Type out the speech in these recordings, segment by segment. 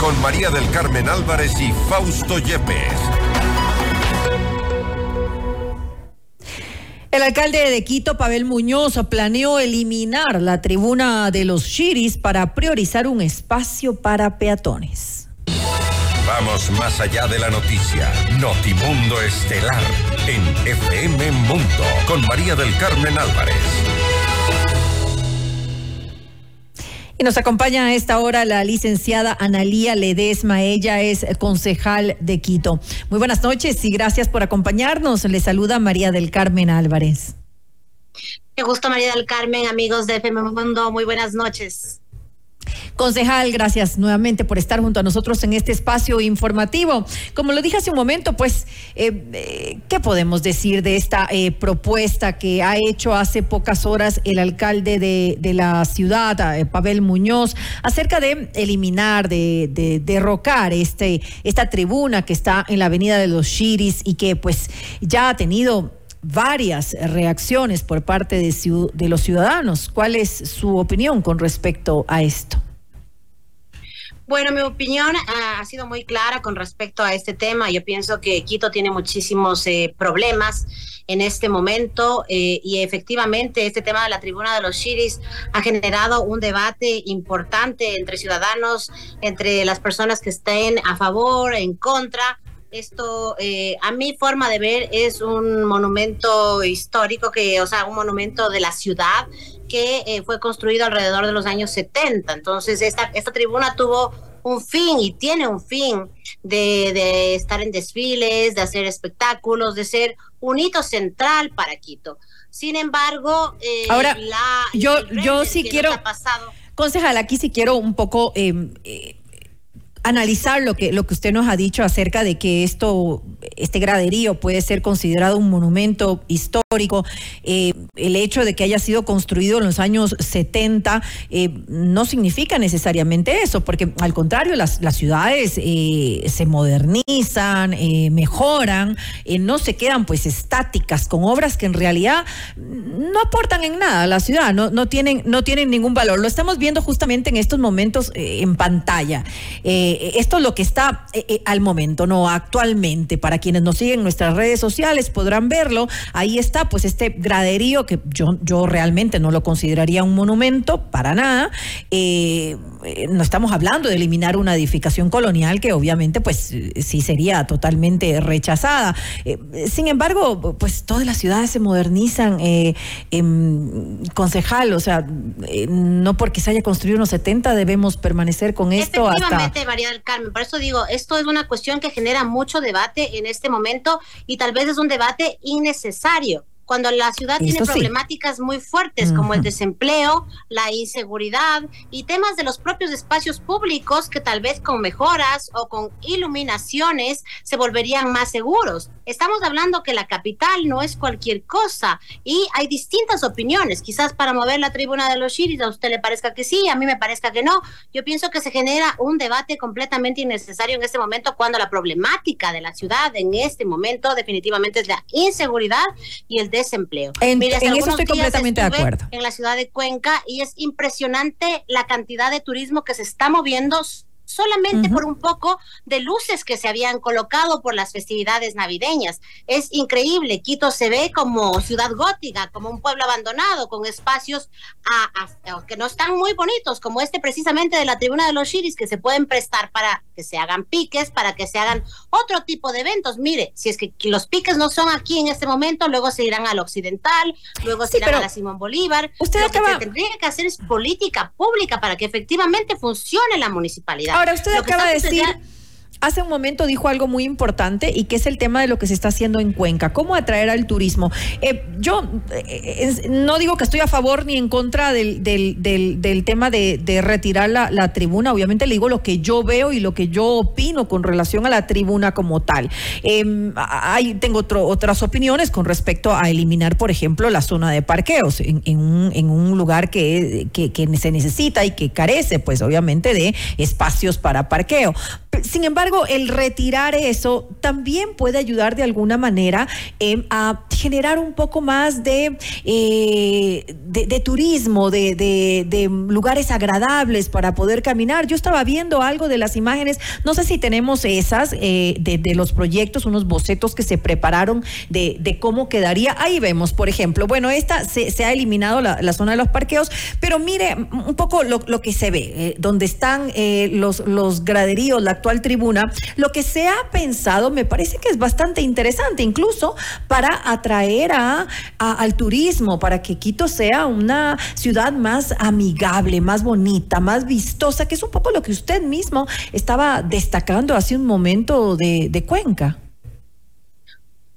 Con María del Carmen Álvarez y Fausto Yepes. El alcalde de Quito, Pavel Muñoz, planeó eliminar la tribuna de los Chiris para priorizar un espacio para peatones. Vamos más allá de la noticia. Notimundo Estelar en FM Mundo con María del Carmen Álvarez. Y nos acompaña a esta hora la licenciada Analía Ledesma. Ella es concejal de Quito. Muy buenas noches y gracias por acompañarnos. Le saluda María del Carmen Álvarez. Qué gusto, María del Carmen, amigos de FM Mundo. Muy buenas noches. Concejal, gracias nuevamente por estar junto a nosotros en este espacio informativo. Como lo dije hace un momento, pues, eh, eh, ¿qué podemos decir de esta eh, propuesta que ha hecho hace pocas horas el alcalde de, la ciudad, Pavel Muñoz, acerca de eliminar, de, derrocar este, esta tribuna que está en la Avenida de los Chiris y que pues ya ha tenido varias reacciones por parte de, de los ciudadanos. ¿Cuál es su opinión con respecto a esto? Bueno, mi opinión ha sido muy clara con respecto a este tema. Yo pienso que Quito tiene muchísimos eh, problemas en este momento eh, y efectivamente este tema de la tribuna de los Chiris ha generado un debate importante entre ciudadanos, entre las personas que estén a favor, en contra. Esto, eh, a mi forma de ver, es un monumento histórico, que, o sea, un monumento de la ciudad que eh, fue construido alrededor de los años 70. Entonces, esta, esta tribuna tuvo un fin y tiene un fin de, estar en desfiles, de hacer espectáculos, de ser un hito central para Quito. Sin embargo, eh, ahora yo, yo sí quiero, concejal, aquí sí quiero un poco em, eh, analizar lo que, lo que usted nos ha dicho acerca de que esto, este graderío puede ser considerado un monumento histórico. Eh, el hecho de que haya sido construido en los años 70 eh, no significa necesariamente eso, porque al contrario, las, las ciudades eh, se modernizan, mejoran, no se quedan pues estáticas con obras que en realidad no aportan en nada a la ciudad, no, no, tienen, no tienen ningún valor. Lo estamos viendo justamente en estos momentos en pantalla. Esto es lo que está eh, eh, al momento, no actualmente. Para quienes nos siguen en nuestras redes sociales podrán verlo. Ahí está, pues este graderío que yo, realmente no lo consideraría un monumento para nada. no estamos hablando de eliminar una edificación colonial que obviamente pues sí sería totalmente rechazada. sin embargo, pues todas las ciudades se modernizan. concejal, o sea, no porque se haya construido unos 70 debemos permanecer con esto hasta Carmen. Por eso digo, esto es una cuestión que genera mucho debate en este momento y tal vez es un debate innecesario cuando la ciudad tiene problemáticas muy fuertes como el desempleo, la inseguridad y temas de los propios espacios públicos que tal vez con mejoras o con iluminaciones se volverían más seguros. Estamos hablando que la capital no es cualquier cosa y hay distintas opiniones. Quizás para mover la tribuna de los Chiris a usted le parezca que sí, a mí me parezca que no. Yo pienso que se genera un debate completamente innecesario en este momento cuando la problemática de la ciudad en este momento definitivamente es la inseguridad y el desempleo. En, eso estoy completamente de acuerdo. En la ciudad de Cuenca y es impresionante la cantidad de turismo que se está moviendo solamente por un poco de luces que se habían colocado por las festividades navideñas. Es increíble, Quito se ve como ciudad gótica, como un pueblo abandonado, con espacios que no están muy bonitos, como este precisamente de la tribuna de los Chiris, que se pueden prestar para que se hagan piques, para que se hagan otro tipo de eventos. Mire, si es que los piques no son aquí en este momento, luego se irán al occidental, luego se irán a la Simón Bolívar. Usted Lo que se tendría que hacer es política pública para que efectivamente funcione la municipalidad. Ahora usted acaba de decir hace un momento dijo algo muy importante y que es el tema de lo que se está haciendo en Cuenca, cómo atraer al turismo. Eh, yo eh, no digo que estoy a favor ni en contra del, del, tema de, retirar la, tribuna, obviamente le digo lo que yo veo y lo que yo opino con relación a la tribuna como tal. Eh, tengo otras opiniones con respecto a eliminar, por ejemplo, la zona de parqueos en, un, un, lugar que, que, que se necesita y que carece, pues obviamente, de espacios para parqueo sin embargo, el retirar eso también puede ayudar de alguna manera em, a generar un poco más de, eh, de, turismo, de, lugares agradables para poder caminar. Yo estaba viendo algo de las imágenes, no sé si tenemos esas eh, de, los proyectos, unos bocetos que se prepararon de, cómo quedaría. Ahí vemos, por ejemplo, bueno, esta se, ha eliminado la, zona de los parqueos, pero mire un poco lo, que se ve, eh, donde están los, los graderíos, la actual tribuna, lo que se ha pensado me parece que es bastante interesante, incluso para atraer a, al turismo, para que Quito sea una ciudad más amigable, más bonita, más vistosa, que es un poco lo que usted mismo estaba destacando hace un momento de, Cuenca.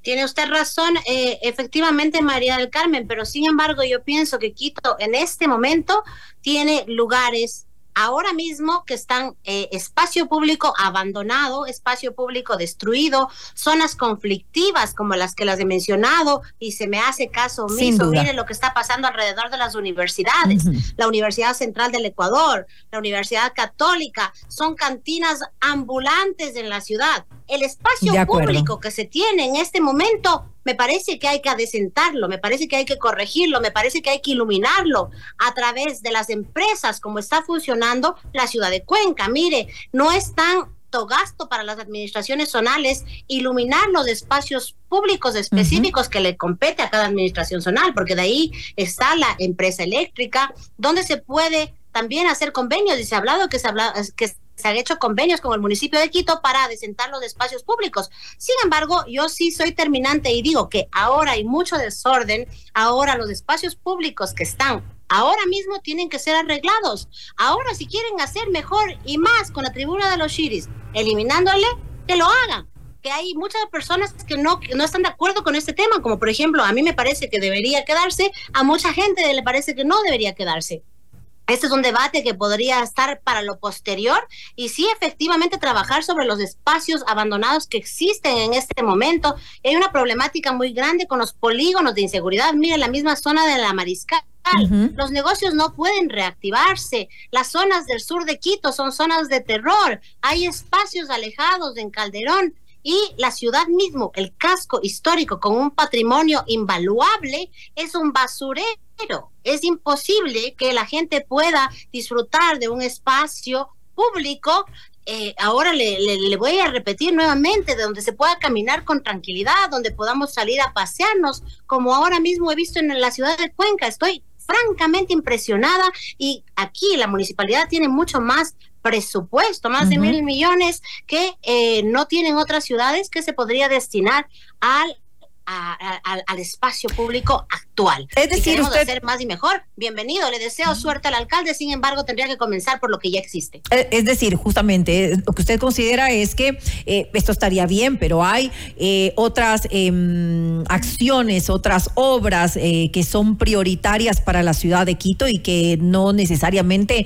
Tiene usted razón, eh, efectivamente, María del Carmen, pero sin embargo yo pienso que Quito en este momento tiene lugares ahora mismo que están eh, espacio público abandonado, espacio público destruido, zonas conflictivas como las que las he mencionado y se me hace caso omiso. Miren lo que está pasando alrededor de las universidades, la Universidad Central del Ecuador, la Universidad Católica, son cantinas ambulantes en la ciudad. El espacio público que se tiene en este momento me parece que hay que adecentarlo, me parece que hay que corregirlo, me parece que hay que iluminarlo a través de las empresas, como está funcionando la ciudad de Cuenca. Mire, no es tanto gasto para las administraciones zonales iluminar los espacios públicos específicos que le compete a cada administración zonal, porque de ahí está la empresa eléctrica, donde se puede también hacer convenios y se ha hablado que se habla que se han hecho convenios con el municipio de Quito para adecentar los espacios públicos. Sin embargo, yo sí soy terminante y digo que ahora hay mucho desorden, ahora los espacios públicos que están ahora mismo tienen que ser arreglados. Ahora si quieren hacer mejor y más con la tribuna de los Shiris, eliminándole, que lo hagan que hay muchas personas que no, que no están de acuerdo con este tema, como por ejemplo, a mí me parece que debería quedarse, a mucha gente le parece que no debería quedarse. Este es un debate que podría estar para lo posterior y sí efectivamente trabajar sobre los espacios abandonados que existen en este momento. Hay una problemática muy grande con los polígonos de inseguridad. Mira, la misma zona de la Mariscal. Los negocios no pueden reactivarse. Las zonas del sur de Quito son zonas de terror. Hay espacios alejados en Calderón y la ciudad mismo, el casco histórico con un patrimonio invaluable, es un basurero. Es imposible que la gente pueda disfrutar de un espacio público. Eh, ahora le, le, voy a repetir nuevamente, de donde se pueda caminar con tranquilidad, donde podamos salir a pasearnos, como ahora mismo he visto en la ciudad de Cuenca. Estoy francamente impresionada y aquí la municipalidad tiene mucho más presupuesto, más de mil millones que eh, no tienen otras ciudades que se podría destinar al al espacio público actual. Es decir, usted... hacer más y mejor, bienvenido, le deseo suerte al alcalde, sin embargo, tendría que comenzar por lo que ya existe. Eh, es decir, justamente, lo que usted considera es que eh, esto estaría bien, pero hay eh, otras em, acciones, otras obras que son prioritarias para la ciudad de Quito y que no necesariamente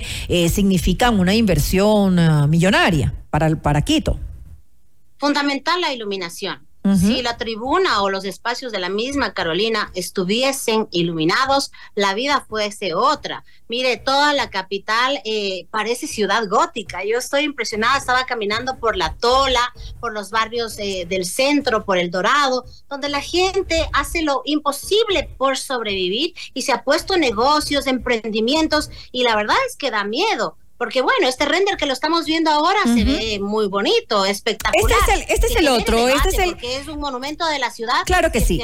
significan una inversión ah, millonaria para, para Quito. Fundamental la iluminación si la tribuna o los espacios de la misma Carolina estuviesen iluminados, la vida fuese otra. Mire, toda la capital eh, parece ciudad gótica. Yo estoy impresionada, estaba caminando por la Tola, por los barrios eh, del centro, por el Dorado, donde la gente hace lo imposible por sobrevivir y se ha puesto negocios, emprendimientos, y la verdad es que da miedo porque bueno, este render que lo estamos viendo ahora se ve muy bonito, espectacular. Este es el, este es el otro, este es el... Porque es un monumento de la ciudad. Claro que sí.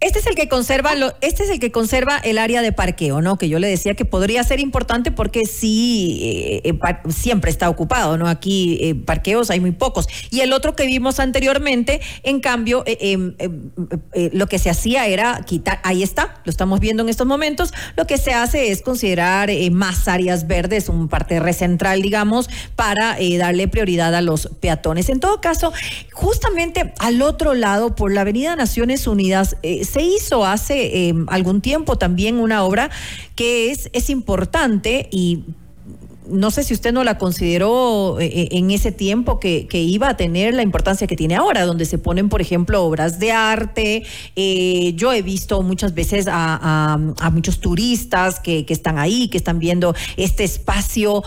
Este es el que conserva lo, este es el que conserva el área de parqueo, ¿no? Que yo le decía que podría ser importante porque sí eh, eh, siempre está ocupado, ¿no? Aquí eh, parqueos hay muy pocos. Y el otro que vimos anteriormente, en cambio, em, em, lo que se hacía era quitar, ahí está, lo estamos viendo en estos momentos, lo que se hace es considerar más áreas verdes, un parterre central, digamos, para darle prioridad a los peatones. En todo caso, justamente al otro lado, por la Avenida Naciones Unidas, se hizo hace em, algún tiempo también una obra que es, es importante y no sé si usted no la consideró eh, eh, en ese tiempo que, iba a tener la importancia que tiene ahora, donde se ponen, por ejemplo, obras de arte. yo he visto muchas veces a, muchos turistas que, están ahí, que están viendo este espacio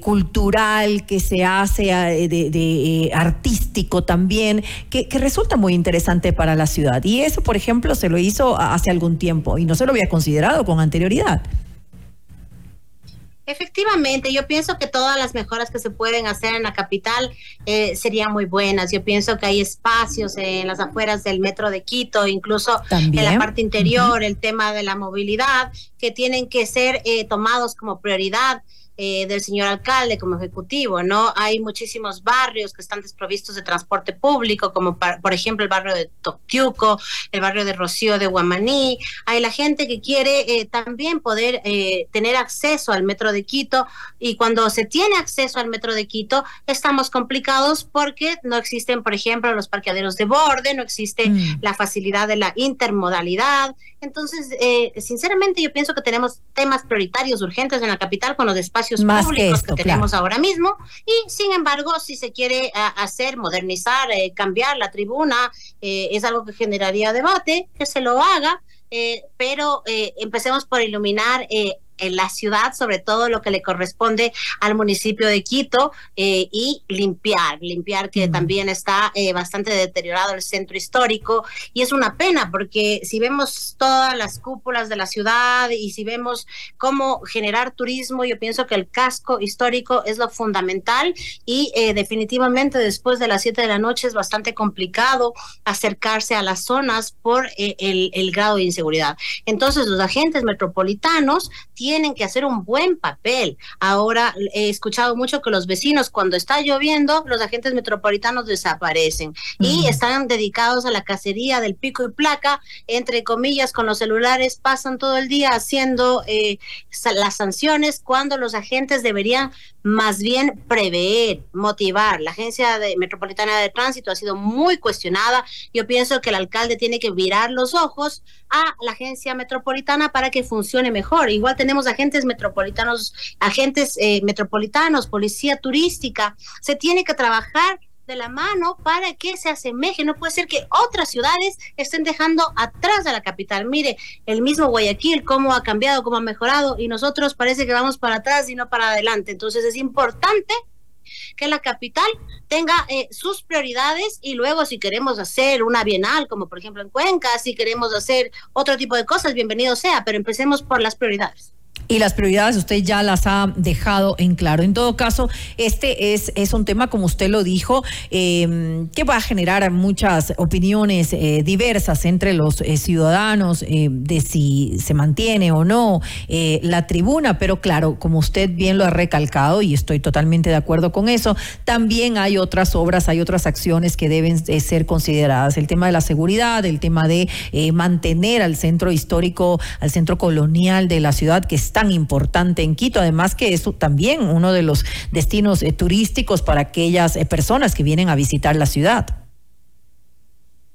cultural que se hace de, artístico también, que, que resulta muy interesante para la ciudad. Y eso, por ejemplo, se lo hizo hace algún tiempo y no se lo había considerado con anterioridad. Efectivamente, yo pienso que todas las mejoras que se pueden hacer en la capital eh, serían muy buenas. Yo pienso que hay espacios en las afueras del metro de Quito, incluso en la parte interior, el tema de la movilidad, que tienen que ser eh, tomados como prioridad. Eh, del señor alcalde como ejecutivo, ¿no? Hay muchísimos barrios que están desprovistos de transporte público, como por ejemplo el barrio de Toctiuco, el barrio de Rocío de Guamaní. Hay la gente que quiere eh, también poder eh, tener acceso al metro de Quito y cuando se tiene acceso al metro de Quito estamos complicados porque no existen, por ejemplo, los parqueaderos de borde, no existe mm. la facilidad de la intermodalidad. Entonces, sinceramente yo pienso que tenemos temas prioritarios urgentes en la capital con los espacios más públicos que, tenemos ahora mismo. Y sin embargo, si se quiere hacer, modernizar, eh, cambiar la tribuna, eh, es algo que generaría debate, que se lo haga. Eh, pero empecemos por iluminar en la ciudad, sobre todo lo que le corresponde al municipio de Quito, eh, y limpiar, limpiar que también está eh, bastante deteriorado el centro histórico. Y es una pena porque si vemos todas las cúpulas de la ciudad y si vemos cómo generar turismo, yo pienso que el casco histórico es lo fundamental y eh, definitivamente después de las 7 de la noche es bastante complicado acercarse a las zonas por el, el grado de inseguridad. Entonces los agentes metropolitanos tienen tienen que hacer un buen papel. Ahora he escuchado mucho que los vecinos cuando está lloviendo, los agentes metropolitanos desaparecen y están dedicados a la cacería del pico y placa, entre comillas, con los celulares, pasan todo el día haciendo eh, las sanciones cuando los agentes deberían más bien prever, motivar. La Agencia de Metropolitana de Tránsito ha sido muy cuestionada. Yo pienso que el alcalde tiene que virar los ojos a la Agencia Metropolitana para que funcione mejor. Igual tenemos agentes metropolitanos, agentes eh, metropolitanos, policía turística. Se tiene que trabajar de la mano para que se asemeje. No puede ser que otras ciudades estén dejando atrás a la capital. Mire, el mismo Guayaquil, cómo ha cambiado, cómo ha mejorado, y nosotros parece que vamos para atrás y no para adelante. Entonces es importante que la capital tenga eh, sus prioridades y luego si queremos hacer una bienal, como por ejemplo en Cuenca, si queremos hacer otro tipo de cosas, bienvenido sea, pero empecemos por las prioridades y las prioridades usted ya las ha dejado en claro. En todo caso, este es, es un tema, como usted lo dijo, em, que va a generar muchas opiniones eh, diversas entre los eh, ciudadanos eh, de si se mantiene o no la tribuna, pero claro, como usted bien lo ha recalcado y estoy totalmente de acuerdo con eso, también hay otras obras, hay otras acciones que deben ser consideradas. El tema de la seguridad, el tema de mantener al centro histórico, al centro colonial de la ciudad que está tan importante en Quito, además que es también uno de los destinos eh, turísticos para aquellas eh, personas que vienen a visitar la ciudad.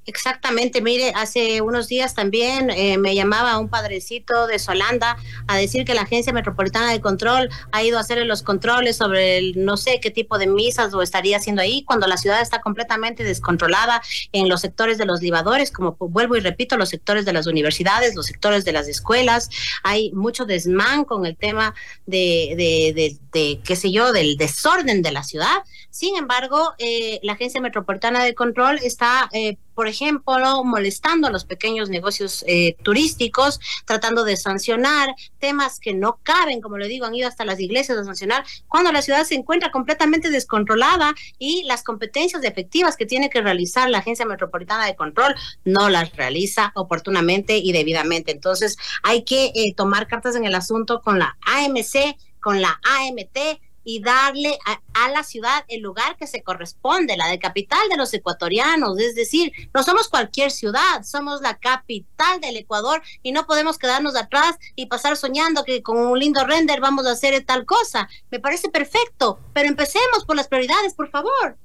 Exactamente, mire, hace unos días también eh, me llamaba un padrecito de Solanda a decir que la Agencia Metropolitana de Control ha ido a hacer los controles sobre el no sé qué tipo de misas lo estaría haciendo ahí, cuando la ciudad está completamente descontrolada en los sectores de los libadores, como vuelvo y repito, los sectores de las universidades, los sectores de las escuelas, hay mucho desmán con el tema de, de, de, de qué sé yo, del desorden de la ciudad. Sin embargo, eh, la Agencia Metropolitana de Control está, eh, por ejemplo, molestando a los pequeños negocios eh, turísticos, tratando de sancionar temas que no caben, como le digo, han ido hasta las iglesias a sancionar, cuando la ciudad se encuentra completamente descontrolada y las competencias efectivas que tiene que realizar la Agencia Metropolitana de Control no las realiza oportunamente y debidamente. Entonces, hay que tomar cartas en el asunto con la AMC, con la AMT, y darle a, la ciudad el lugar que se corresponde, la de capital de los ecuatorianos. Es decir, no somos cualquier ciudad, somos la capital del Ecuador y no podemos quedarnos atrás y pasar soñando que con un lindo render vamos a hacer tal cosa. Me parece perfecto, pero empecemos por las prioridades, por favor.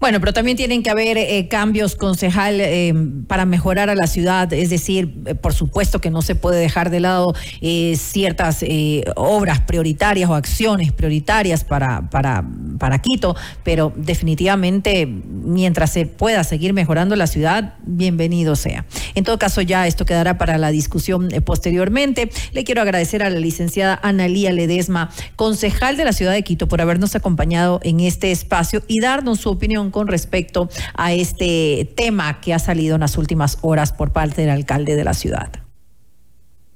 Bueno, pero también tienen que haber eh, cambios, concejal, eh, para mejorar a la ciudad. Es decir, eh, por supuesto que no se puede dejar de lado ciertas obras prioritarias o acciones prioritarias para, para, para Quito, pero definitivamente mientras se pueda seguir mejorando la ciudad, bienvenido sea. En todo caso, ya esto quedará para la discusión posteriormente. Le quiero agradecer a la licenciada Analía Ledesma, concejal de la ciudad de Quito, por habernos acompañado en este espacio y darnos su opinión con respecto a este tema que ha salido en las últimas horas por parte del alcalde de la ciudad.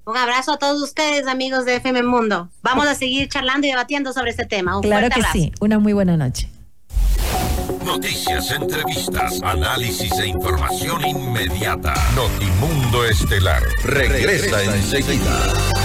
Un abrazo a todos ustedes, amigos de FM Mundo. Vamos a seguir charlando y debatiendo sobre este tema. claro que sí. Una muy buena noche. Noticias, entrevistas, análisis e información inmediata. Notimundo Estelar. Regresa enseguida.